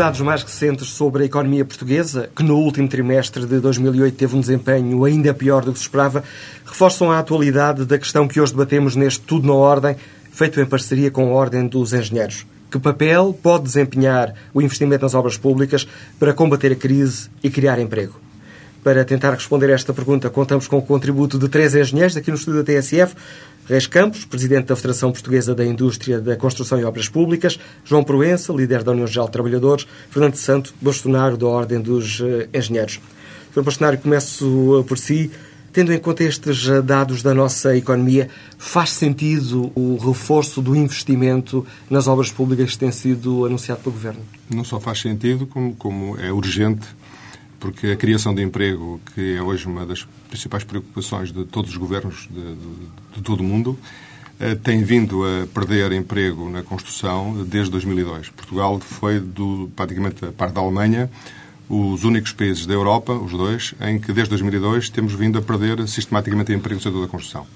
dados mais recentes sobre a economia portuguesa, que no último trimestre de 2008 teve um desempenho ainda pior do que se esperava, reforçam a atualidade da questão que hoje debatemos neste Tudo na Ordem, feito em parceria com a Ordem dos Engenheiros. Que papel pode desempenhar o investimento nas obras públicas para combater a crise e criar emprego? Para tentar responder a esta pergunta, contamos com o contributo de três engenheiros aqui no estúdio da TSF. Reis Campos, Presidente da Federação Portuguesa da Indústria da Construção e Obras Públicas, João Proença, líder da União Geral de Trabalhadores, Fernando Santo, bastonário da Ordem dos eh, Engenheiros. Sr. Bastonário, começo eh, por si. Tendo em conta estes eh, dados da nossa economia, faz sentido o reforço do investimento nas obras públicas que tem sido anunciado pelo Governo? Não só faz sentido, como, como é urgente, porque a criação de emprego, que é hoje uma das principais preocupações de todos os governos de, de, de todo o mundo, eh, tem vindo a perder emprego na construção desde 2002. Portugal foi, do, praticamente a par da Alemanha, os únicos países da Europa, os dois, em que desde 2002 temos vindo a perder sistematicamente emprego no setor da construção.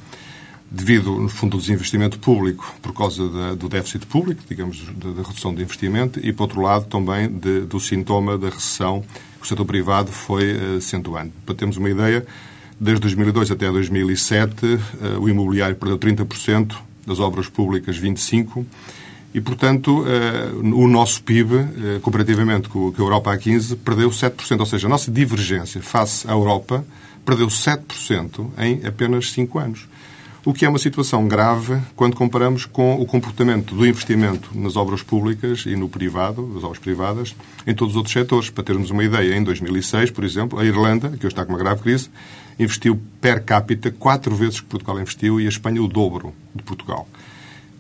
Devido, no fundo, ao desinvestimento público, por causa da, do déficit público, digamos, da, da, redução do investimento, e, por outro lado, também de, do sintoma da recessão o setor privado foi uh, acentuando. Para termos uma ideia, desde 2002 até 2007, uh, eh, o imobiliário perdeu 30%, das obras públicas 25%, e, portanto, eh, o nosso PIB, eh, comparativamente com a Europa A15, perdeu 7%. Ou seja, a nossa divergência face à Europa perdeu 7% em apenas 5 anos. O que é uma situação grave quando comparamos com o comportamento do investimento nas obras públicas e no privado, nas obras privadas, em todos os outros setores. Para termos uma ideia, em 2006, por exemplo, a Irlanda, que hoje está com uma grave crise, investiu per capita quatro vezes que Portugal investiu e a Espanha o dobro de Portugal.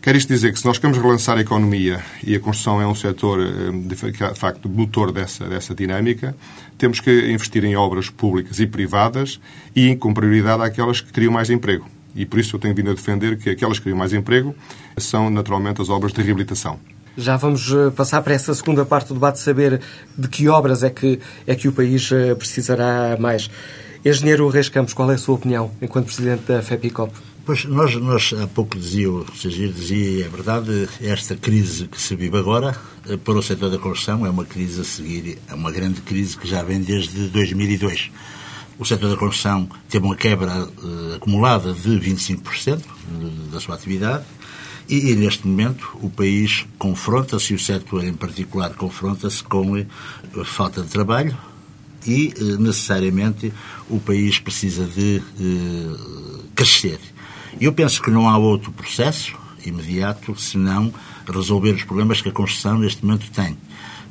Quer isto dizer que se nós queremos relançar a economia e a construção é um setor, eh, de facto, motor dessa, dessa dinâmica, temos que investir em obras públicas e privadas e com prioridade àquelas que criam mais emprego. E por isso eu tenho vindo a defender que aquelas que criam mais emprego são naturalmente as obras de reabilitação. Já vamos eh, passar para essa segunda parte do debate, saber de que obras é que, é que o país eh, precisará mais. Engenheiro Reis Campos, qual é a sua opinião enquanto Presidente da FEPICOP? Pois, nós, nós há pouco dizia, o Sagir dizia, é verdade, esta crise que se vive agora, eh, para o setor da construção, é uma crise a seguir, é uma grande crise que já vem desde 2002. O setor da construção teve uma quebra uh, acumulada de 25% da sua atividade e, e, neste momento, o país confronta-se, e o setor em particular confronta-se com uh, falta de trabalho e, uh, necessariamente, o país precisa de crescer eu penso que não há outro processo imediato senão resolver os problemas que a construção neste momento tem.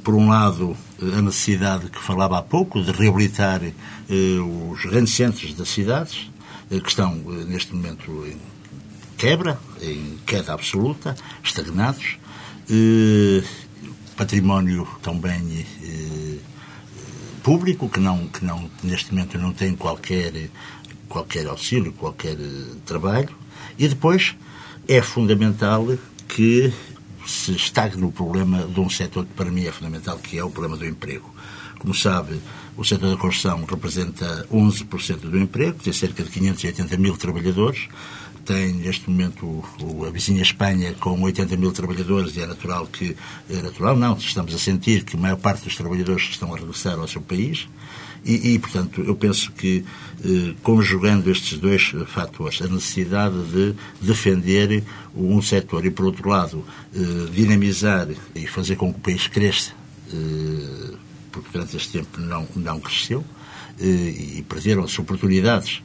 Por um lado, a necessidade que falava há pouco de reabilitar eh, os grandes centros das cidades, eh, que estão eh, neste momento em quebra, em queda absoluta, estagnados. Eh, património também eh, público, que, não, que não, neste momento não tem qualquer qualquer auxílio, qualquer eh, trabalho, e depois é fundamental que se estagne o problema de um setor que para mim é fundamental, que é o problema do emprego. Como sabe, o setor da construção representa 11% do emprego, tem cerca de 580 mil trabalhadores, tem neste momento a vizinha Espanha com 80 mil trabalhadores e é natural que, é natural não, estamos a sentir que a maior parte dos trabalhadores estão a regressar ao seu país e, e portanto, eu penso que, eh, conjugando estes dois fatores, a necessidade de defender um setor e, por outro lado, eh, dinamizar e fazer com que o país cresça, eh, porque durante este tempo não, não cresceu, eh, e perderam-se oportunidades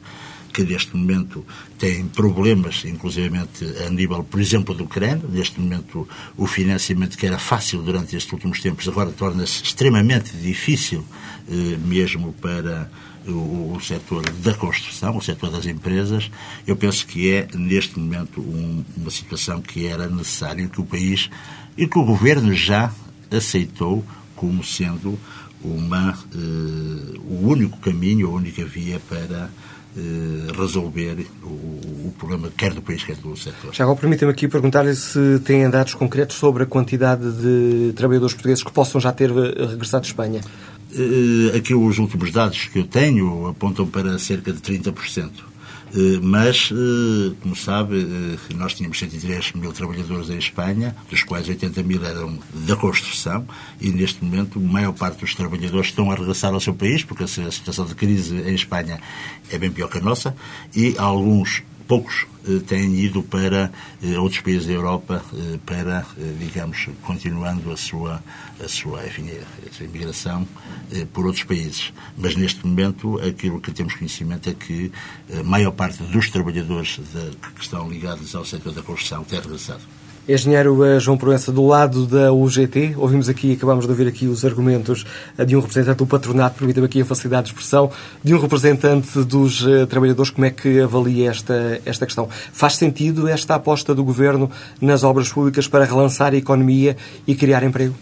que neste momento têm problemas, inclusivamente a nível, por exemplo, do Ucrânia. Neste momento, o financiamento que era fácil durante estes últimos tempos agora torna-se extremamente difícil, eh, mesmo para o, o setor da construção, o setor das empresas. Eu penso que é, neste momento, um, uma situação que era necessária que o país e que o governo já aceitou como sendo uma, uh, o único caminho, a única via para eh, resolver o, o, problema quer do país, quer do setor. Já agora permitam-me aqui perguntar-lhe se têm dados concretos sobre a quantidade de trabalhadores portugueses que possam já ter eh, regressado de Espanha. Aqui os últimos dados que eu tenho apontam para cerca de 30%. Eh, mas, eh, como sabe, eh, nós tínhamos 103 mil trabalhadores em Espanha, dos quais 80 mil eram da construção, e neste momento a maior parte dos trabalhadores estão a regressar ao seu país, porque a situação de crise em Espanha é bem pior que a nossa, e alguns poucos eh, têm ido para eh, outros países da Europa eh, para, digamos, continuando a sua, a sua, enfim, a imigração por outros países. Mas neste momento aquilo que temos conhecimento é que a maior parte dos trabalhadores de, que estão ligados ao setor da construção tem regressado. Engenheiro eh, João Proença, do lado da UGT, ouvimos aqui, acabamos de ouvir aqui os argumentos eh, de um representante do patronato, permita-me aqui a facilidade de expressão, de um representante dos uh, trabalhadores, como é que avalia esta, esta questão? Faz sentido esta aposta do Governo nas obras públicas para relançar a economia e criar emprego?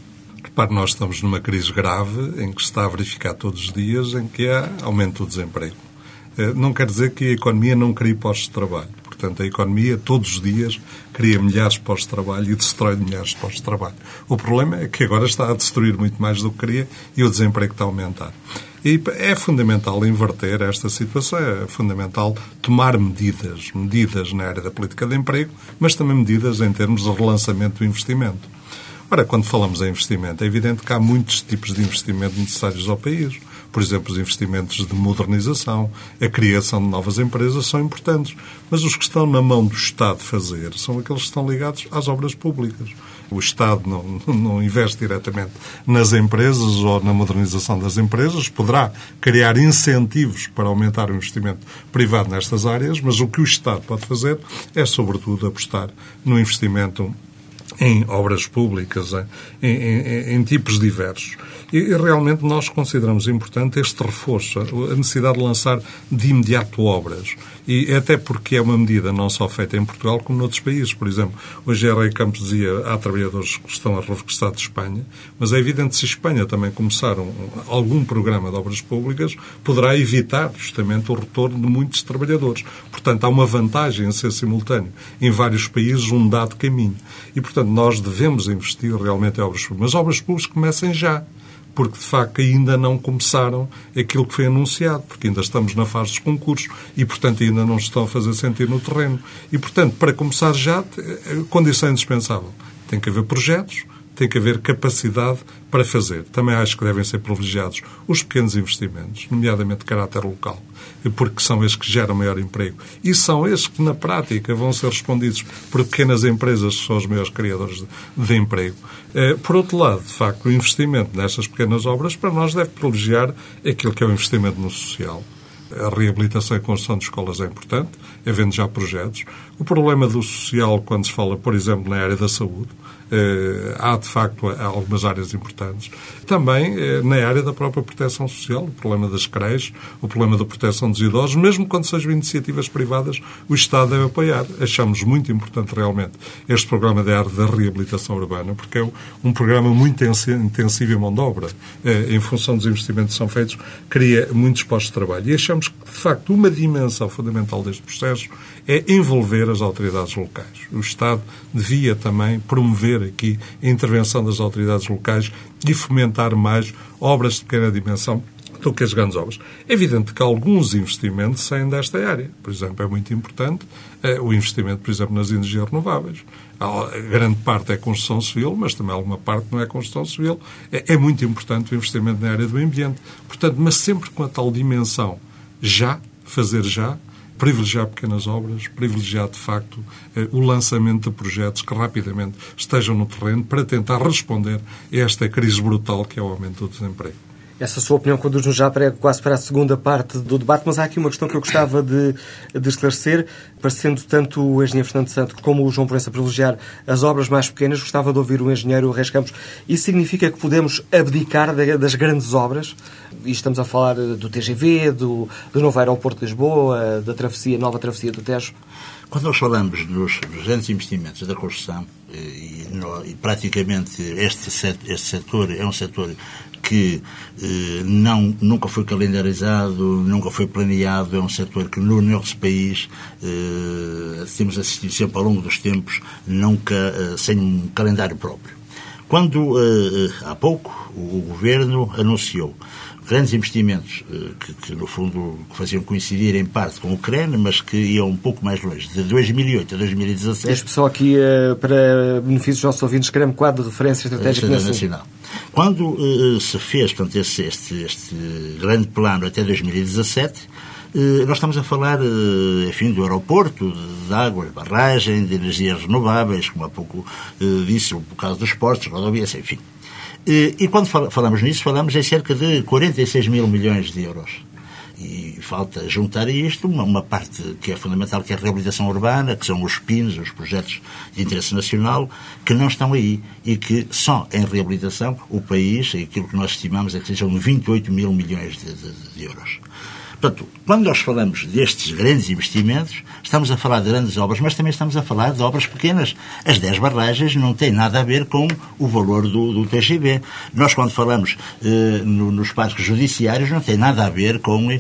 Repare, nós estamos numa crise grave em que se está a verificar todos os dias em que há aumento do desemprego. Não quer dizer que a economia não crie postos de trabalho. Portanto, a economia, todos os dias, cria milhares de postos de trabalho e destrói milhares de postos de trabalho. O problema é que agora está a destruir muito mais do que queria e o desemprego está a aumentar. E é fundamental inverter esta situação, é fundamental tomar medidas, medidas na área da política de emprego, mas também medidas em termos de relançamento do investimento. Ora, quando falamos em investimento, é evidente que há muitos tipos de investimento necessários ao país. Por exemplo, os investimentos de modernização, a criação de novas empresas são importantes. Mas os que estão na mão do Estado fazer são aqueles que estão ligados às obras públicas. O Estado não, não investe diretamente nas empresas ou na modernização das empresas, poderá criar incentivos para aumentar o investimento privado nestas áreas, mas o que o Estado pode fazer é, sobretudo, apostar no investimento em obras públicas, em, em, em, tipos diversos. E realmente nós consideramos importante este reforço, a necessidade de lançar de imediato obras. E até porque é uma medida não só feita em Portugal como noutros países. Por exemplo, hoje a Rei Campos dizia há trabalhadores que estão a regressar de Espanha, mas é evidente se Espanha também começar um, algum programa de obras públicas, poderá evitar justamente o retorno de muitos trabalhadores. Portanto, há uma vantagem em ser simultâneo em vários países um dado caminho. E, portanto, nós devemos investir realmente em obras públicas. Mas obras públicas comecem já porque de facto ainda não começaram aquilo que foi anunciado, porque ainda estamos na fase dos concursos e, portanto, ainda não estão a fazer sentir no terreno. E, portanto, para começar já, a condição indispensável. Tem que haver projetos, tem que haver capacidade para fazer. Também acho que devem ser privilegiados os pequenos investimentos, nomeadamente de caráter local, porque são esses que geram maior emprego. E são esses que, na prática, vão ser respondidos por pequenas empresas que são os maiores criadores de, emprego. Eh, por outro lado, de facto, o investimento nestas pequenas obras, para nós, deve privilegiar aquilo que é o investimento no social. A reabilitação e construção de escolas é importante, havendo já projetos. O problema do social, quando se fala, por exemplo, na área da saúde, há, de facto, algumas áreas importantes. Também eh, na área da própria proteção social, o problema das creches, o problema da proteção dos idosos, mesmo quando sejam iniciativas privadas, o Estado deve apoiar. Achamos muito importante, realmente, este programa da área da reabilitação urbana, porque é um programa muito intensivo em mão de obra. Eh, em função dos investimentos que são feitos, cria muitos postos de trabalho. E achamos que, de facto, uma dimensão fundamental deste processo é envolver as autoridades locais. O Estado devia também promover aqui a intervenção das autoridades locais e fomentar mais obras de pequena dimensão do que as grandes obras. É evidente que alguns investimentos saem desta área. Por exemplo, é muito importante é, o investimento, por exemplo, nas energias renováveis. A grande parte é construção civil, mas também alguma parte não é construção civil. É, é muito importante o investimento na área do ambiente. Portanto, mas sempre com a tal dimensão já, fazer já, privilegiar pequenas obras, privilegiar, de facto, eh, o lançamento de projetos que rapidamente estejam no terreno para tentar responder a esta crise brutal que é o aumento do desemprego. Essa sua opinião conduz-nos já para, quase para a segunda parte do debate, mas há aqui uma questão que eu gostava de, de esclarecer, parecendo tanto o engenheiro Fernando Santo como o João Proença privilegiar as obras mais pequenas, gostava de ouvir o engenheiro Reis Campos. Isso significa que podemos abdicar das grandes obras? E estamos a falar do TGV, do, do novo aeroporto de Lisboa, da travessia, nova travessia do Tejo? Quando nós falamos dos, grandes investimentos da construção, eh, e, e praticamente este, este setor é um setor que eh, não, nunca foi calendarizado, nunca foi planeado, é um setor que no nosso país eh, temos assistido sempre ao longo dos tempos, nunca eh, sem um calendário próprio. Quando, eh, há pouco, o governo anunciou grandes investimentos eh, que, que, no fundo, faziam coincidir em parte com o CREN, mas que iam um pouco mais longe. De 2008 a 2017... Este só aqui, uh, para benefício dos nossos ouvintes, CREM, quadro de referência estratégica nacional. Quando uh, se fez portanto, este, este, este grande plano até 2017 nós estamos a falar, enfim, do aeroporto, de água, de barragem, de energias renováveis, como há pouco disse, por causa dos portos, rodovias, enfim. E quando falamos nisso, falamos em cerca de 46 mil milhões de euros. E falta juntar a isto uma, uma, parte que é fundamental, que é a reabilitação urbana, que são os PINs, os projetos de interesse nacional, que não estão aí e que só em reabilitação o país, aquilo que nós estimamos é que sejam 28 mil milhões de, de, de euros. Portanto, quando nós falamos destes grandes investimentos, estamos a falar de grandes obras, mas também estamos a falar de obras pequenas. As 10 barragens não têm nada a ver com o valor do, do TGV. Nós, quando falamos eh, no, nos parques judiciários, não tem nada a ver com eh,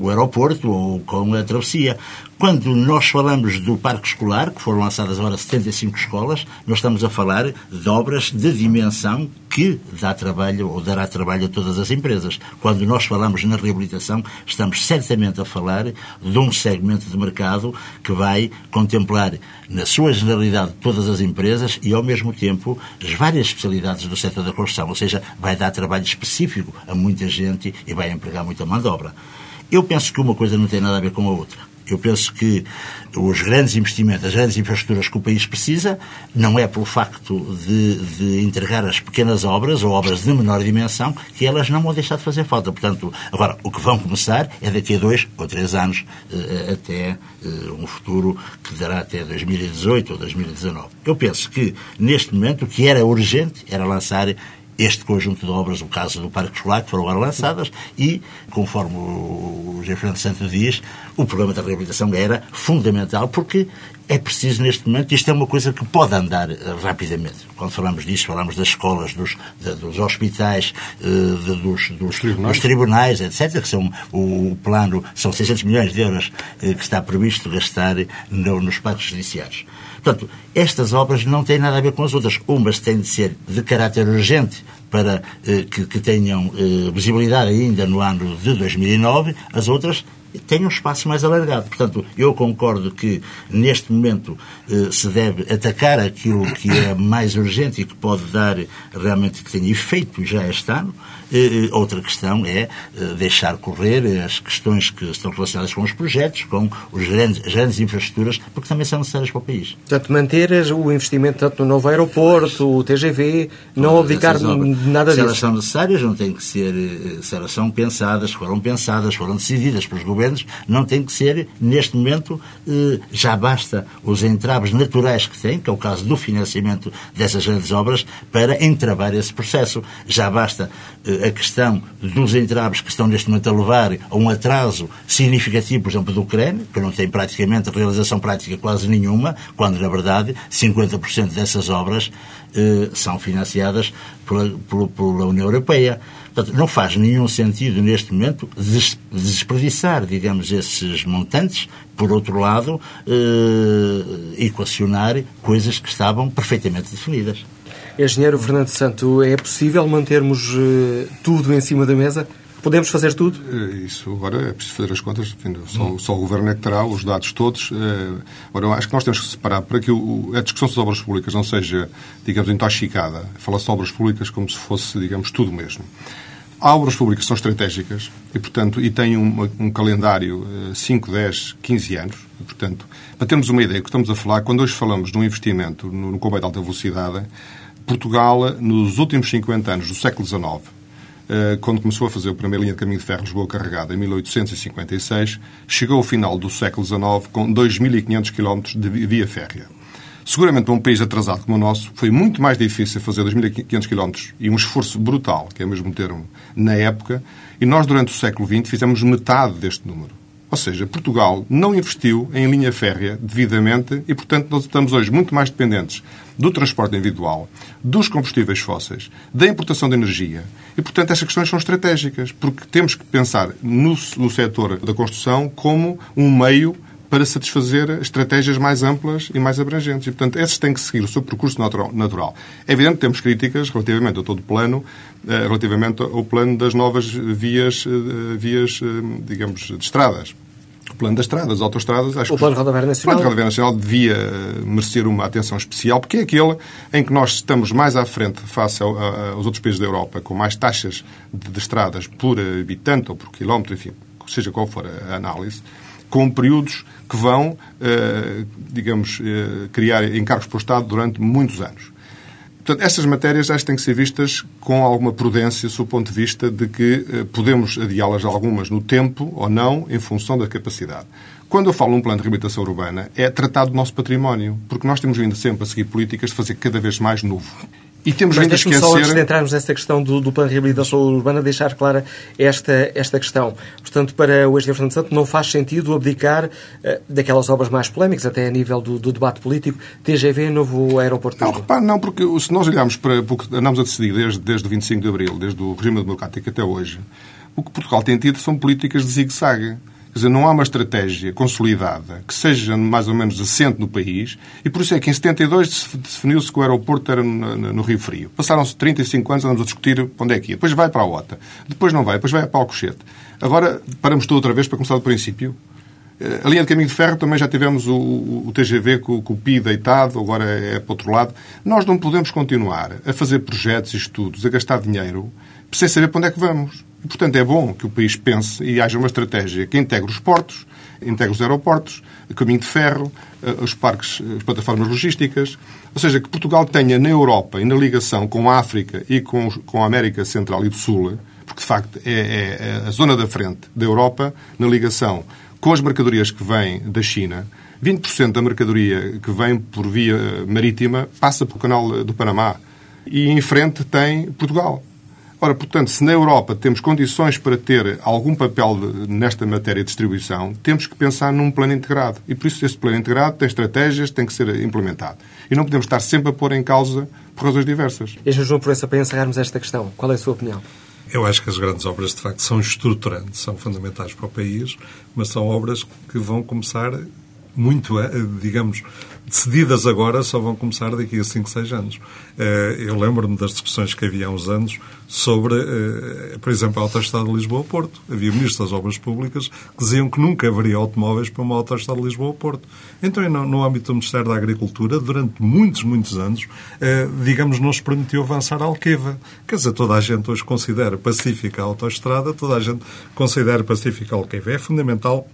o aeroporto ou com a travessia. Quando nós falamos do parque escolar, que foram lançadas agora 75 escolas, nós estamos a falar de obras de dimensão que dá trabalho ou dará trabalho a todas as empresas. Quando nós falamos na reabilitação, estamos certamente a falar de um segmento de mercado que vai contemplar, na sua generalidade, todas as empresas e, ao mesmo tempo, as várias especialidades do setor da construção. Ou seja, vai dar trabalho específico a muita gente e vai empregar muita mão de obra. Eu penso que uma coisa não tem nada a ver com a outra. Eu penso que os grandes investimentos, as grandes infraestruturas que o país precisa, não é pelo facto de, de entregar as pequenas obras ou obras de menor dimensão que elas não vão deixar de fazer falta. Portanto, agora, o que vão começar é daqui a dois ou três anos eh, até eh, um futuro que dará até 2018 ou 2019. Eu penso que, neste momento, o que era urgente era lançar este conjunto de obras, o caso do Parque Escolar, que foram agora lançadas, e, conforme o José Fernando Santos diz, o programa da reabilitação era fundamental, porque é preciso neste momento, isto é uma coisa que pode andar uh, rapidamente. Quando falamos disso, falamos das escolas, dos, de, dos hospitais, de, dos, dos, tribunais. dos, tribunais. etc., que são o, plano, são 600 milhões de euros uh, que está previsto gastar no, nos parques judiciários. Portanto, estas obras não têm nada a ver com as outras. Umas têm de ser de caráter urgente para eh, que, que, tenham eh, visibilidade ainda no ano de 2009, as outras têm um espaço mais alargado. Portanto, eu concordo que neste momento eh, se deve atacar aquilo que é mais urgente e que pode dar realmente que tenha efeito já este ano. Eh, outra questão é eh, deixar correr as questões que estão relacionadas com os projetos, com os grandes, as grandes infraestruturas, porque também são necessárias para o país. Portanto, manter o investimento tanto no novo aeroporto, o TGV, não abdicar nada disso. Se elas são necessárias, não têm que ser, se elas são pensadas, foram pensadas, foram decididas pelos governos, não tem que ser, neste momento, já basta os entraves naturais que têm, que é o caso do financiamento dessas grandes obras, para entravar esse processo. Já basta a questão dos entraves que estão neste momento a levar a um atraso significativo, por exemplo, do Ucrânia, que não tem praticamente realização prática quase nenhuma, quando, na verdade, 50% dessas obras eh, são financiadas pela, pela União Europeia. Portanto, não faz nenhum sentido, neste momento, desperdiçar, digamos, esses montantes, por outro lado, eh, equacionar coisas que estavam perfeitamente definidas. Engenheiro Fernando Santo, é possível mantermos uh, tudo em cima da mesa? Podemos fazer tudo? Eh, isso agora é preciso fazer as contas. Enfim, só, só, o Governo é que terá os dados todos. Eh, agora, eu acho que nós temos que separar para que o, a discussão das obras públicas não seja, digamos, intoxicada. Fala-se de obras públicas como se fosse, digamos, tudo mesmo. Há obras públicas que são estratégicas e, portanto, e têm um, um calendário 5, 10, 15 anos. E, portanto, para termos uma ideia, que estamos a falar, quando hoje falamos de um investimento no, no comboio de alta velocidade, Portugal, nos últimos 50 anos do século XIX, eh, quando começou a fazer a primeira linha de caminho de ferro Lisboa carregada, em 1856, chegou ao final do século XIX com 2.500 km de via férrea. Seguramente para um país atrasado como o nosso, foi muito mais difícil fazer 2.500 km e um esforço brutal, que é o mesmo termo, na época, e nós, durante o século XX, fizemos metade deste número. Ou seja, Portugal não investiu em linha férrea devidamente e, portanto, nós estamos hoje muito mais dependentes do transporte individual, dos combustíveis fósseis, da importação de energia. E, portanto, estas questões são estratégicas, porque temos que pensar no, no setor da construção como um meio para satisfazer estratégias mais amplas e mais abrangentes. E, portanto, esses têm que seguir o seu percurso natural. É evidente que temos críticas relativamente a todo o plano, eh, relativamente ao plano das novas vias, eh, vias eh, digamos, de estradas. O plano das estradas, autoestradas, acho o que plano rodoviário nacional. O plano rodoviário nacional devia merecer uma atenção especial, porque é aquele em que nós estamos mais à frente face aos outros países da Europa, com mais taxas de, de estradas por habitante ou por quilómetro, enfim, seja qual for a análise, com períodos que vão, eh, digamos, eh, criar encargos para o Estado durante muitos anos. Portanto, essas matérias acho que têm que ser vistas com alguma prudência, sob o ponto de vista de que eh, podemos adiá-las algumas no tempo ou não, em função da capacidade. Quando eu falo num plano de reabilitação urbana, é tratar do nosso património, porque nós temos vindo sempre a seguir políticas de fazer cada vez mais novo. E temos Mas a esquecer... só, antes de entrarmos nessa questão do, do plano de reabilitação urbana, deixar clara esta, esta questão. Portanto, para o ex Fernando Santos, não faz sentido abdicar uh, daquelas obras mais polémicas, até a nível do, do debate político, TGV, novo aeroporto. Não, repare, não, porque se nós olharmos para o que andamos a decidir desde, desde o 25 de Abril, desde o regime democrático até hoje, o que Portugal tem tido são políticas de zigue-zague. Quer dizer, não há uma estratégia consolidada que seja mais ou menos assente no país e por isso é que em 72 definiu-se que o aeroporto era no, Rio Frio. Passaram-se 35 anos, andamos a discutir onde é que ia. Depois vai para a OTA. Depois não vai. Depois vai para Alcochete. Agora paramos tudo outra vez para começar do princípio. Eh, a linha de caminho de ferro também já tivemos o, o TGV com, com, o PI deitado, agora é para o outro lado. Nós não podemos continuar a fazer projetos e estudos, a gastar dinheiro, sem saber para onde é que vamos. E, portanto, é bom que o país pense e haja uma estratégia que integre os portos, integre os aeroportos, o caminho de ferro, eh, os parques, as plataformas logísticas. Ou seja, que Portugal tenha na Europa e na ligação com a África e com, com a América Central e do Sul, porque de facto é, é, é a zona da frente da Europa na ligação com as mercadorias que vêm da China. 20% da mercadoria que vem por via marítima passa pelo canal do Panamá. E em frente tem Portugal. Ora, portanto, se na Europa temos condições para ter algum papel nesta matéria de distribuição, temos que pensar num plano integrado. E por isso esse plano integrado tem estratégias, tem que ser implementado. E não podemos estar sempre a pôr em causa por razões diversas. E, João Proença, para encerrarmos esta questão, qual é a sua opinião? Eu acho que as grandes obras, de facto, são estruturantes, são fundamentais para o país, mas são obras que vão começar muito, eh, digamos, decididas agora só vão começar daqui a 5, 6 anos. Eh, eu lembro-me das discussões que havia há uns anos sobre, eh, por exemplo, a autoestrada de Lisboa-Porto. Havia ministros das obras públicas que diziam que nunca haveria automóveis para uma autoestrada de Lisboa-Porto. Então, no âmbito do Ministério da Agricultura, durante muitos, muitos anos, digamos, não se permitiu avançar a Alqueva. Quer dizer, toda a gente hoje considera pacífica a autoestrada, toda a gente considera pacífica a Alqueva. É fundamental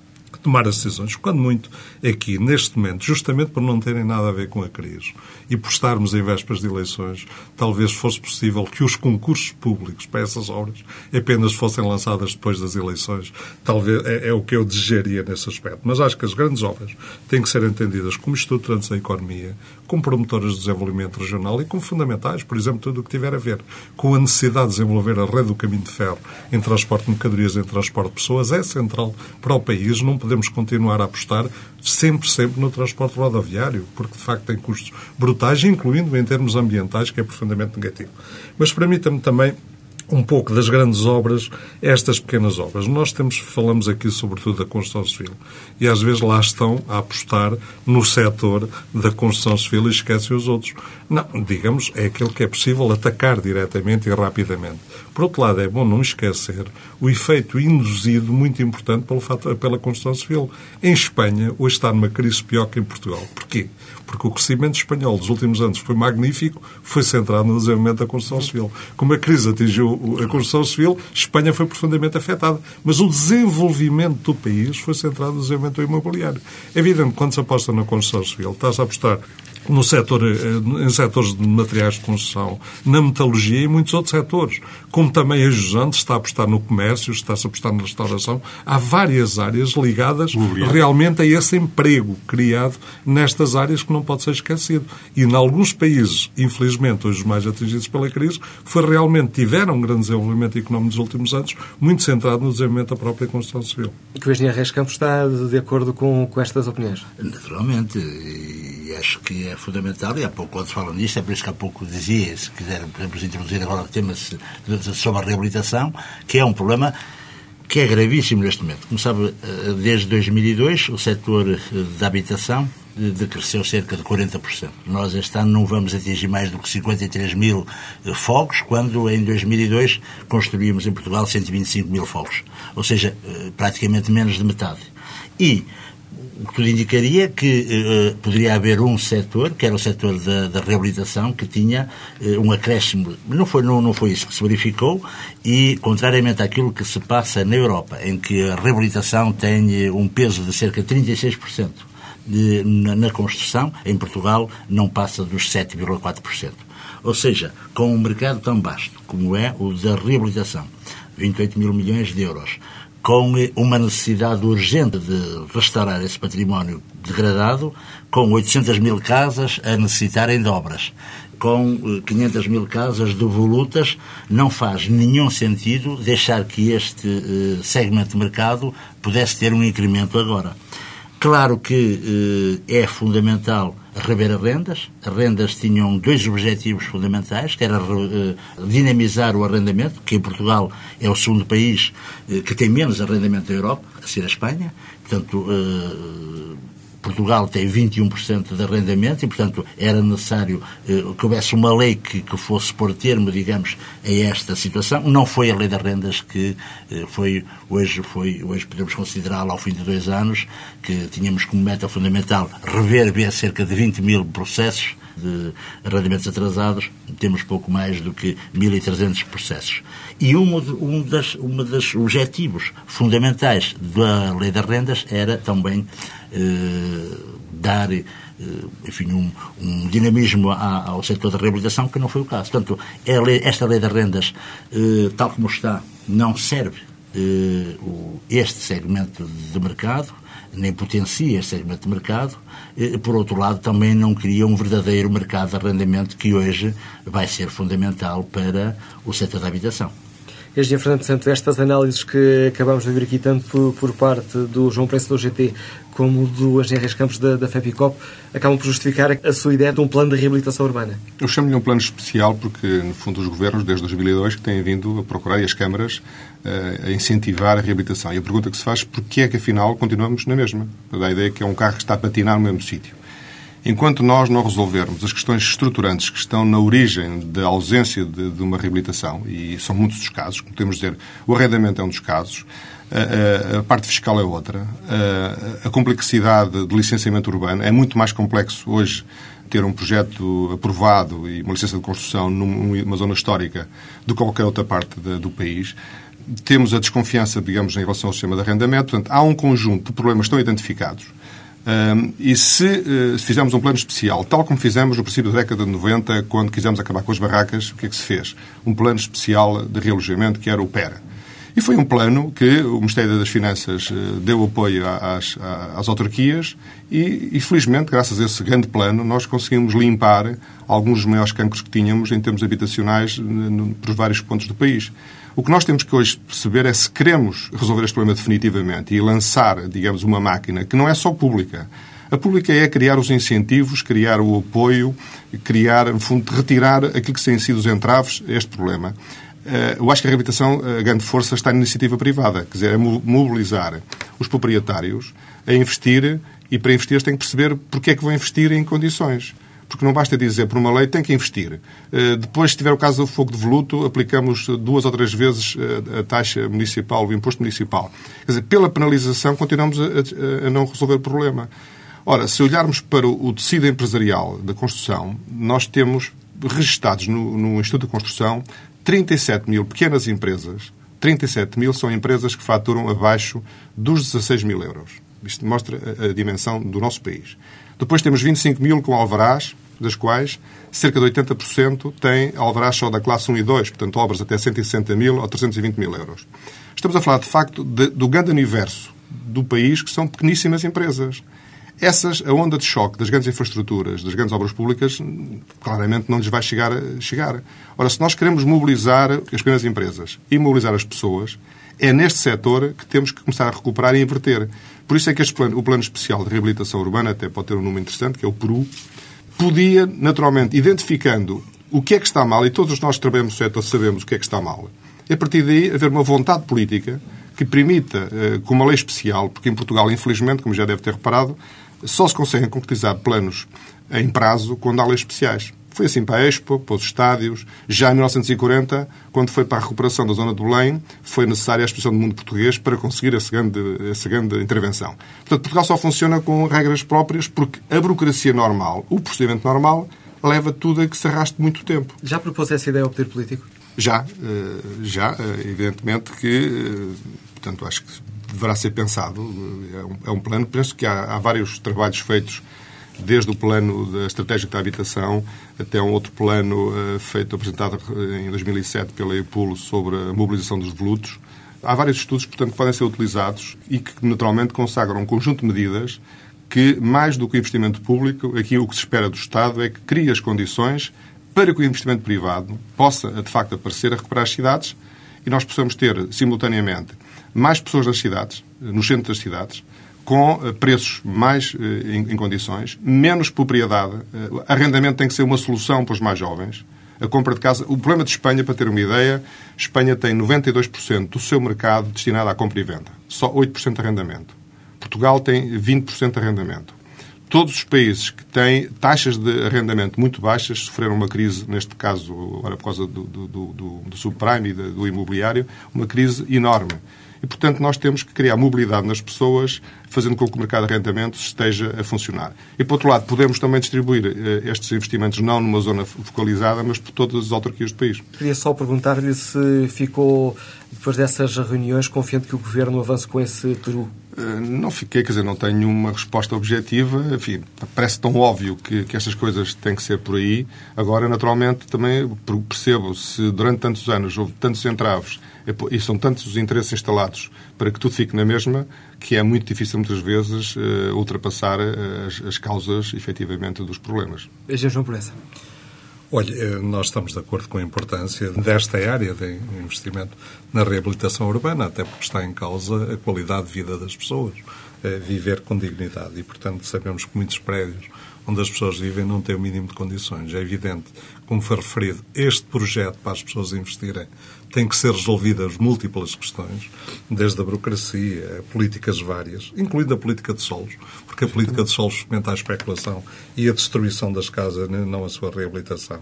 tomar as decisões. Quando muito aqui, neste momento, justamente por não terem nada a ver com a crise e por estarmos em vésperas de eleições, talvez fosse possível que os concursos públicos para essas obras apenas fossem lançadas depois das eleições. Talvez é, é o que eu desejaria nesse aspecto. Mas acho que as grandes obras têm que ser entendidas como estruturantes da economia, como promotoras de desenvolvimento regional e como fundamentais, por exemplo, tudo o que tiver a ver com a necessidade de desenvolver a rede do caminho de ferro em transporte de mercadorias, em transporte de pessoas, é central para o país. Não podemos continuar a apostar sempre, sempre no transporte rodoviário, porque de facto tem custos brutais, incluindo em termos ambientais, que é profundamente negativo. Mas permita-me também um pouco das grandes obras, estas pequenas obras. Nós temos, falamos aqui sobretudo da construção civil e às vezes lá estão a apostar no setor da construção civil e esquecem os outros. Não, digamos, é aquele que é possível atacar diretamente e rapidamente. Por outro lado, é bom não esquecer o efeito induzido muito importante pelo fato, pela construção civil. Em Espanha, hoje está numa crise pior que em Portugal. Porquê? Porque o crescimento espanhol dos últimos anos foi magnífico, foi centrado no desenvolvimento da construção civil. Como a crise atingiu a construção civil, Espanha foi profundamente afetada. Mas o desenvolvimento do país foi centrado no desenvolvimento imobiliário. É evidente quando se aposta na construção civil, está-se a apostar no setor, eh, em setores de materiais de construção, na metalurgia e muitos outros setores. Como também a Jusante está a apostar no comércio, está-se a apostar na restauração. Há várias áreas ligadas realmente a esse emprego criado nestas áreas que não pode ser esquecido. E em alguns países, infelizmente, hoje os mais atingidos pela crise, foi realmente, tiveram um grande desenvolvimento económico nos últimos anos, muito centrado no desenvolvimento da própria construção civil. Que o engenheiro Reis Campos está de acordo com, com estas opiniões? Naturalmente. E acho que é fundamental, e há pouco, quando se fala nisto, é por isso que há pouco dizia, se quiser, por exemplo, introduzir agora o tema sobre a reabilitação, que é um problema que é gravíssimo neste momento. Como sabe, eh, desde 2002 o setor eh, da habitação eh, decresceu cerca de 40%. Nós este ano não vamos atingir mais do que 53 mil fogos, quando em 2002 construímos em Portugal 125 mil fogos. Ou seja, praticamente menos de metade. E tudo indicaria que uh, poderia haver um setor, que era o setor da, da reabilitação, que tinha uh, um acréscimo. Não foi, não, não foi isso que se verificou e, contrariamente àquilo que se passa na Europa, em que a reabilitação tem um peso de cerca de 36% de, na, na construção, em Portugal não passa dos 7,4%. Ou seja, com um mercado tão vasto como é o da reabilitação, 28 mil milhões de euros, com uma necessidade urgente de restaurar esse património degradado, com 800 mil casas a necessitarem de obras, com 500 eh, mil casas devolutas, não faz nenhum sentido deixar que este eh, segmento de mercado pudesse ter um incremento agora. Claro que eh, é fundamental rever as rendas. As rendas tinham dois objetivos fundamentais, que era eh, dinamizar o arrendamento, que em Portugal é o segundo país eh, que tem menos arrendamento da Europa, a ser a Espanha. Portanto, eh, Portugal tem 21% de arrendamento e, portanto, era necessário eh, que houvesse uma lei que, que, fosse pôr termo, digamos, a esta situação. Não foi a lei das rendas que eh, foi, hoje, foi, hoje podemos considerá-la ao fim de dois anos, que tínhamos como meta fundamental rever bem cerca de 20 mil processos de arrendamentos atrasados, temos pouco mais do que 1.300 processos. E um, um, das, um dos objetivos fundamentais da lei das rendas era também dar eh, enfim, um, um dinamismo à, ao setor da reabilitação, que não foi o caso. Portanto, é lei, esta lei das rendas, eh, tal como está, não serve eh, este segmento de mercado, nem potencia este segmento de mercado, eh, por outro lado, também não cria um verdadeiro mercado de arrendamento que hoje vai ser fundamental para o setor da habitação. Engenheiro Fernando Santo, estas análises que acabamos de ver aqui, tanto por, por parte do João Preço do GT como do Engenheiro Campos da, da FEPICOP, acabam por justificar a sua ideia de um plano de reabilitação urbana. Eu chamo-lhe um plano especial porque, no fundo, os governos, desde 2002, que têm vindo a procurar, e as câmaras, eh, a incentivar a reabilitação. E a pergunta que se faz, porquê é que, afinal, continuamos na mesma? A ideia é que é um carro que está a patinar no mesmo sítio. Enquanto nós não resolvermos as questões estruturantes que estão na origem da ausência de, de uma reabilitação, e são muitos os casos, como podemos dizer, o arrendamento é um dos casos, a, a, a parte fiscal é outra, a, a complexidade de licenciamento urbano é muito mais complexo hoje ter um projeto aprovado e uma licença de construção numa zona histórica do que qualquer outra parte de, do país. Temos a desconfiança, digamos, em relação ao sistema de arrendamento. Portanto, há um conjunto de problemas estão identificados um, e se, uh, fizermos um plano especial, tal como fizemos no princípio da década de 90, quando quisemos acabar com as barracas, o que é que se fez? Um plano especial de realojamento, que era o PERA. E foi um plano que o Ministério das Finanças uh, deu apoio às, às autarquias e, e, felizmente, graças a esse grande plano, nós conseguimos limpar alguns dos maiores cancros que tínhamos em termos habitacionais por vários pontos do país. O que nós temos que hoje perceber é se queremos resolver este problema definitivamente e lançar, digamos, uma máquina que não é só pública. A pública é criar os incentivos, criar o apoio, criar, no fundo, retirar aquilo que têm sido os entraves a este problema. Eh, eu acho que a reabilitação, a grande força, está na iniciativa privada. Quer dizer, é mobilizar os proprietários a investir e, para investir, têm que perceber porque é que vão investir em condições porque não basta dizer por uma lei tem que investir. Eh, depois, se tiver o caso do fogo de voluto, aplicamos duas ou três vezes eh, a taxa municipal, o imposto municipal. Quer dizer, pela penalização continuamos a, a não resolver o problema. Ora, se olharmos para o tecido empresarial da construção, nós temos registados no, no Instituto de Construção 37 mil pequenas empresas. 37 mil são empresas que faturam abaixo dos 16 mil euros. Isto mostra a, a dimensão do nosso país. Depois temos 25 mil com alvarás, das quais cerca de 80% têm alvarás só da classe 1 e 2, portanto, obras até 160 mil ou 320 mil euros. Estamos a falar, de facto, de, do grande universo do país, que são pequeníssimas empresas. Essas, a onda de choque das grandes infraestruturas, das grandes obras públicas, claramente não lhes vai chegar chegar. Ora, se nós queremos mobilizar as pequenas empresas e mobilizar as pessoas, é neste setor que temos que começar a recuperar e inverter. Por isso é que plano, o plano especial de reabilitação urbana, até pode ter um nome interessante, que é o PERU, podia, naturalmente, identificando o que é que está mal, e todos nós que trabalhamos no setor sabemos o que é que está mal, a partir daí haver uma vontade política que permita, eh, com uma lei especial, porque em Portugal, infelizmente, como já deve ter reparado, só se conseguem concretizar planos em prazo quando há leis especiais. Foi assim para a Expo, para os estádios. Já em 1940, quando foi para a recuperação da zona do Belém, foi necessária a exposição do mundo português para conseguir essa grande, essa grande intervenção. Portanto, Portugal só funciona com regras próprias porque a burocracia normal, o procedimento normal, leva tudo a que se arraste muito tempo. Já propôs essa ideia ao poder político? Já, eh, já, eh, evidentemente que, eh, portanto, acho que deverá ser pensado. É um, plano, penso que há, há vários trabalhos feitos desde o plano da estratégia da habitação até um outro plano uh, feito, apresentado em 2007 pela EPUL sobre a mobilização dos devolutos. Há vários estudos, portanto, que podem ser utilizados e que, naturalmente, consagram um conjunto de medidas que, mais do que o investimento público, aqui o que se espera do Estado é que crie as condições para que o investimento privado possa, de facto, aparecer a recuperar as cidades e nós possamos ter, simultaneamente, mais pessoas nas cidades, nos centros das cidades, com eh, preços mais eh, em, condições, menos propriedade. Eh, arrendamento tem que ser uma solução para os mais jovens. A compra de casa. O problema de Espanha, para ter uma ideia, Espanha tem 92% do seu mercado destinado à compra e venda. Só 8% de arrendamento. Portugal tem 20% de arrendamento. Todos os países que têm taxas de arrendamento muito baixas sofreram uma crise, neste caso, agora por causa do, do, do, do subprime e do imobiliário, uma crise enorme. E, portanto, nós temos que criar mobilidade nas pessoas, fazendo com que o mercado de arrendamentos esteja a funcionar. E, por outro lado, podemos também distribuir eh, estes investimentos não numa zona focalizada, mas por todas as autarquias do país. Queria só perguntar-lhe se ficou, depois dessas reuniões, confiante que o Governo avance com esse peru eh, não fiquei, quer dizer, não tenho uma resposta objetiva. Enfim, parece tão óbvio que, que estas coisas têm que ser por aí. Agora, naturalmente, também percebo se durante tantos anos houve tantos entraves e são tantos os interesses instalados para que tudo fique na mesma que é muito difícil, muitas vezes, eh, ultrapassar eh, as, as causas, efetivamente, dos problemas. Beijão, João Proença. Olha, nós estamos de acordo com a importância desta área de investimento na reabilitação urbana, até porque está em causa a qualidade de vida das pessoas, viver com dignidade. E, portanto, sabemos que muitos prédios onde as pessoas vivem não têm o mínimo de condições. É evidente, como foi referido, este projeto para as pessoas investirem tem que ser resolvidas múltiplas questões, desde a burocracia, a políticas várias, incluindo a política de solos, porque a política de solos fomenta a especulação e a destruição das casas, não a sua reabilitação.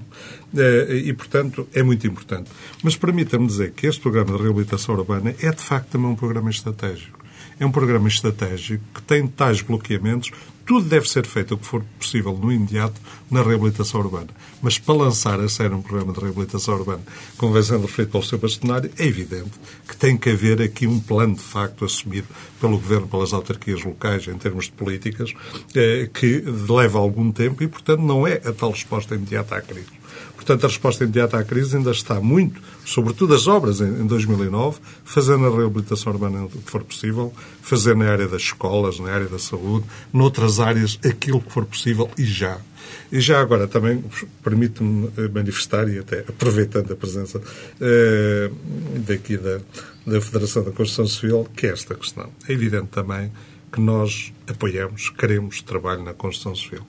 Eh, e, portanto, é muito importante. Mas permita-me dizer que este programa de reabilitação urbana é, de facto, também um programa estratégico. É um programa estratégico que tem tais bloqueamentos tudo deve ser feito o que for possível no imediato na reabilitação urbana. Mas para lançar a sério um programa de reabilitação urbana, convencendo feito pelo seu bastonário, é evidente que tem que haver aqui um plano de facto assumido pelo Governo, pelas autarquias locais, em termos de políticas, eh, que leva algum tempo e, portanto, não é a tal resposta imediata à crise. Portanto, a resposta imediata à crise ainda está muito, sobretudo as obras em 2009, fazer na reabilitação urbana o que for possível, fazer na área das escolas, na área da saúde, noutras áreas, aquilo que for possível e já. E já agora também permite-me manifestar, e até aproveitando a presença eh, daqui da, da Federação da Construção Civil, que é esta questão. É evidente também que nós apoiamos, queremos trabalho na construção civil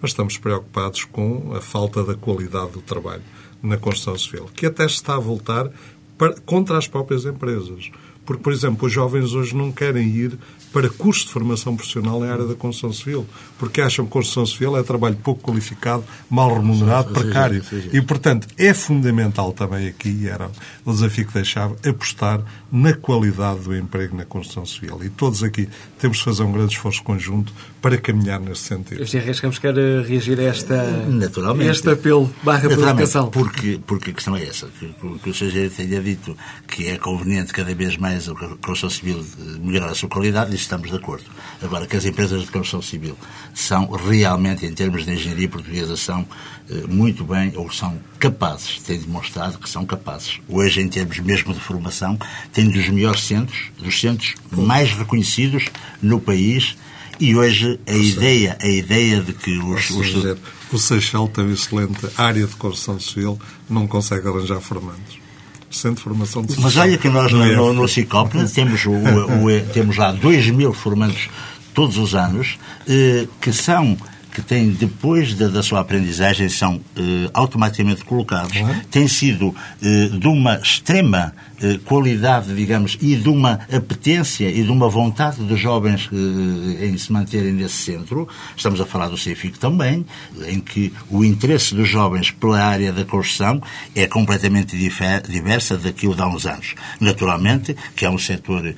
mas estamos preocupados com a falta da qualidade do trabalho na construção civil, que até está a voltar para, contra as próprias empresas. Porque, por exemplo, os jovens hoje não querem ir para cursos de formação profissional na área da construção civil, porque acham que construção civil é trabalho pouco qualificado, mal remunerado, precário. E, portanto, é fundamental também aqui, era o desafio que deixava, apostar na qualidade do emprego na construção civil. E todos aqui temos de fazer um grande esforço conjunto para caminhar nesse sentido. Este Henrique Campos quer eh, reagir a esta, Naturalmente. este apelo barra provocação. Porque, porque a questão é essa, que, que o Sr. tenha dito que é conveniente cada vez mais a construção civil melhorar a sua qualidade, estamos de acordo. Agora, que as empresas de construção civil são realmente, em termos de engenharia portuguesa, são eh, muito bem, ou são capazes, têm demonstrado que são capazes. Hoje, em termos mesmo de formação, têm dos melhores centros, dos centros mais reconhecidos no país, e hoje a ideia, a ideia de que os... os... Dizer, o Seixal tem uma excelente área de construção civil, não consegue arranjar formandos centro de formação de Mas olha que nós no, no, no temos, o, o, temos lá 2 mil formandos todos os anos, eh, que são que têm, depois da, da sua aprendizagem, são eh, automaticamente colocados, uhum. têm sido eh, de uma extrema eh, qualidade, digamos, e de uma apetência e de uma vontade dos jovens em se manterem nesse centro. Estamos a falar do CEFIC também, em que o interesse dos jovens pela área da construção é completamente diversa daquilo de há uns anos. Naturalmente, que é um setor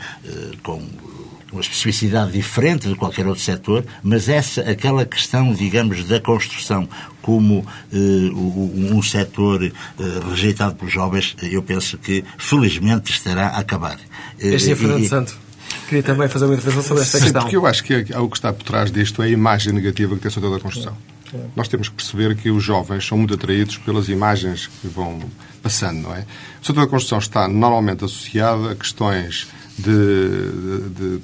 com uma especificidade diferente de qualquer outro setor, mas essa, aquela questão, digamos, da construção como uh, um setor uh, rejeitado pelos jovens, eu penso que felizmente estará a acabar. Este é Fernando e, Santo. Queria também fazer uma intervenção sobre esta Sim, questão. porque eu acho que o que está por trás disto é a imagem negativa que tem o setor da construção. Nós temos que perceber que os jovens são muito atraídos pelas imagens que vão passando, não é? O setor da construção está normalmente associado a questões de, de, de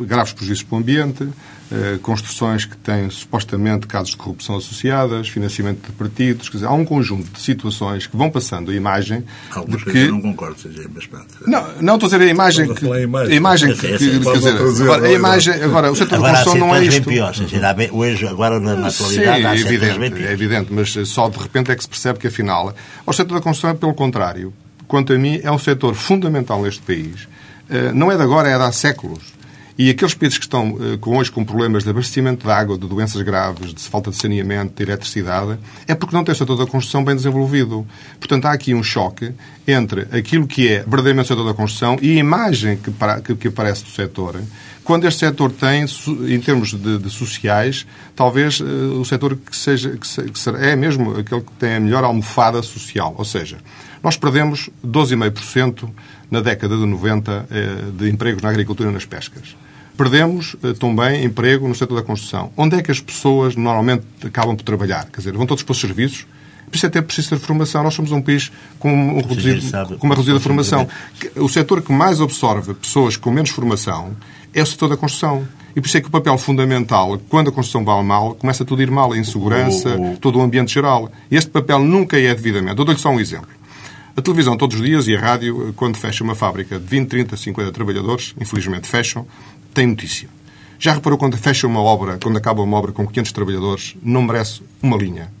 graves prejuízos para o ambiente, eh, construções que têm supostamente casos de corrupção associadas, financiamento de partidos, quer dizer, há um conjunto de situações que vão passando a imagem Algumas de que... eu não concordo, seja, mas pronto. Não, não estou a dizer a imagem que... A imagem, a imagem que, que, quer dizer, agora, a imagem, agora, o setor da construção não é isto. Pior, seja, bem, hoje, agora na atualidade, Sim, é evidente, é evidente, mas só de repente é que se percebe que afinal, o setor da construção é pelo contrário. Quanto a mim, é um setor fundamental neste país. Eh, não é de agora, é de há séculos. E aqueles países que estão uh, com, hoje com problemas de abastecimento de água, de doenças graves, de falta de saneamento, de eletricidade, é porque não tem o setor da construção bem desenvolvido. Portanto, há aqui um choque entre aquilo que é verdadeiramente o setor da construção e a imagem que, para, que, que aparece do setor, quando este setor tem, em termos de, de sociais, talvez uh, o setor que, seja, que, se, que é mesmo aquele que tem a melhor almofada social. Ou seja, nós perdemos 12,5% na década de 90 eh, de empregos na agricultura e nas pescas. Perdemos eh, também emprego no setor da construção. Onde é que as pessoas normalmente acabam por trabalhar? Quer dizer, vão todos para os serviços? Por isso até precisa ter formação. Nós somos um país com, um reduzido, com uma reduzida formação. O setor que mais absorve pessoas com menos formação é o setor da construção. E por isso é que o papel fundamental, quando a construção vai mal, começa tudo a ir mal, a insegurança, todo o ambiente geral. Este papel nunca é devidamente. Dou-lhe só um exemplo. A televisão todos os dias e a rádio, quando fecha uma fábrica de 20, 30, 50 trabalhadores, infelizmente fecham, tem notícia. Já reparou quando fecha uma obra, quando acaba uma obra com 500 trabalhadores, não merece uma linha?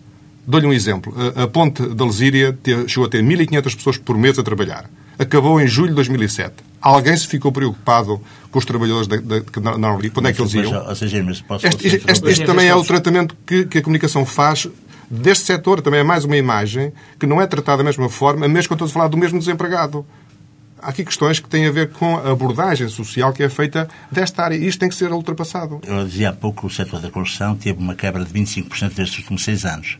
Dou-lhe um exemplo. A, ponte da Lesíria chegou a ter 1.500 pessoas por mês a trabalhar. Acabou em julho de 2007. Alguém se ficou preocupado com os trabalhadores da, da, na Quando é que eles iam? Este, este, este, este também é o tratamento que, que a comunicação faz deste setor. Também é mais uma imagem que não é tratada da mesma forma, mesmo quando estou a falar do mesmo desempregado. Há aqui questões que têm a ver com a abordagem social que é feita desta área. Isto tem que ser ultrapassado. Eu dizia há pouco que o setor da construção teve uma quebra de 25% nestes últimos seis anos.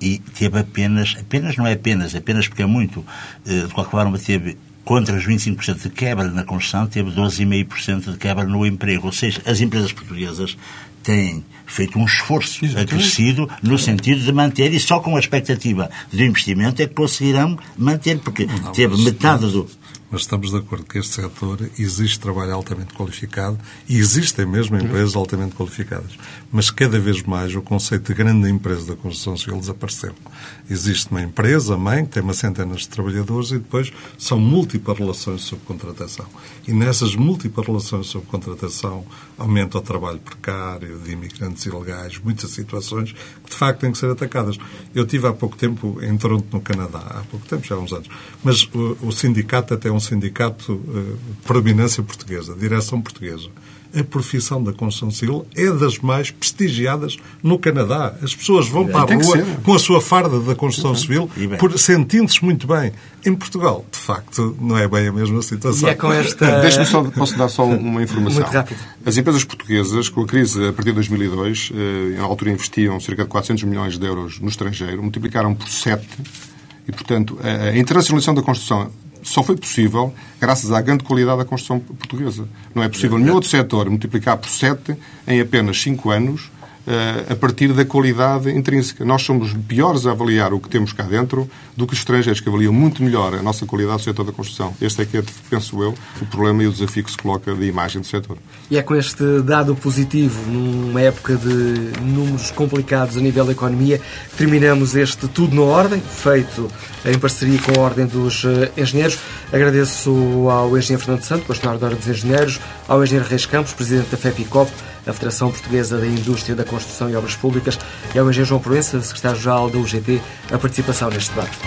E teve apenas, apenas não é apenas, apenas porque é muito, eh, de qualquer forma teve contra os 25% de quebra na construção, teve 12,5% de quebra no emprego. Ou seja, as empresas portuguesas têm feito um esforço Exatamente. acrescido no sentido de manter, e só com a expectativa de investimento é que conseguirão manter, porque não, teve metade do, mas estamos de acordo que este setor existe trabalho altamente qualificado e existem mesmo empresas altamente qualificadas. Mas cada vez mais o conceito de grande empresa da construção civil desapareceu. Existe uma empresa, mãe, que tem uma centena de trabalhadores e depois são múltiplas relações de subcontratação. E nessas múltiplas relações de subcontratação aumenta o trabalho precário, de imigrantes ilegais, muitas situações que de facto têm que ser atacadas. Eu tive há pouco tempo em Toronto, no Canadá, há pouco tempo, já há uns anos, mas o, o sindicato até um um sindicato uh, proeminência portuguesa, direção portuguesa. A profissão da construção civil é das mais prestigiadas no Canadá. As pessoas vão para a rua com a sua farda da construção civil sentindo-se muito bem. Em Portugal, de facto, não é bem a mesma situação. E é com esta... Deixe-me só, posso dar só uma informação. Muito rápido. As empresas portuguesas, com a crise a partir de 2002, eh, na altura investiam cerca de 400 milhões de euros no estrangeiro, multiplicaram por 7 e, portanto, a internacionalização da construção só foi possível graças à grande qualidade da construção portuguesa. Não é possível nenhum outro setor multiplicar por sete em apenas cinco anos a partir da qualidade intrínseca. Nós somos piores a avaliar o que temos cá dentro do que os estrangeiros, que avaliam muito melhor a nossa qualidade do setor da construção. Este é que é, penso eu, o problema e o desafio que se coloca de imagem do setor. E é com este dado positivo, numa época de números complicados a nível da economia, terminamos este Tudo na Ordem, feito em parceria com a Ordem dos eh, Engenheiros. Agradeço ao engenheiro Fernando Santo, bastonário da Ordem dos Engenheiros, ao engenheiro Reis Campos, presidente da FEPICOP, da Federação Portuguesa da Indústria da Construção e Obras Públicas, e ao engenheiro João Proença, secretário-geral da UGT, a participação neste debate.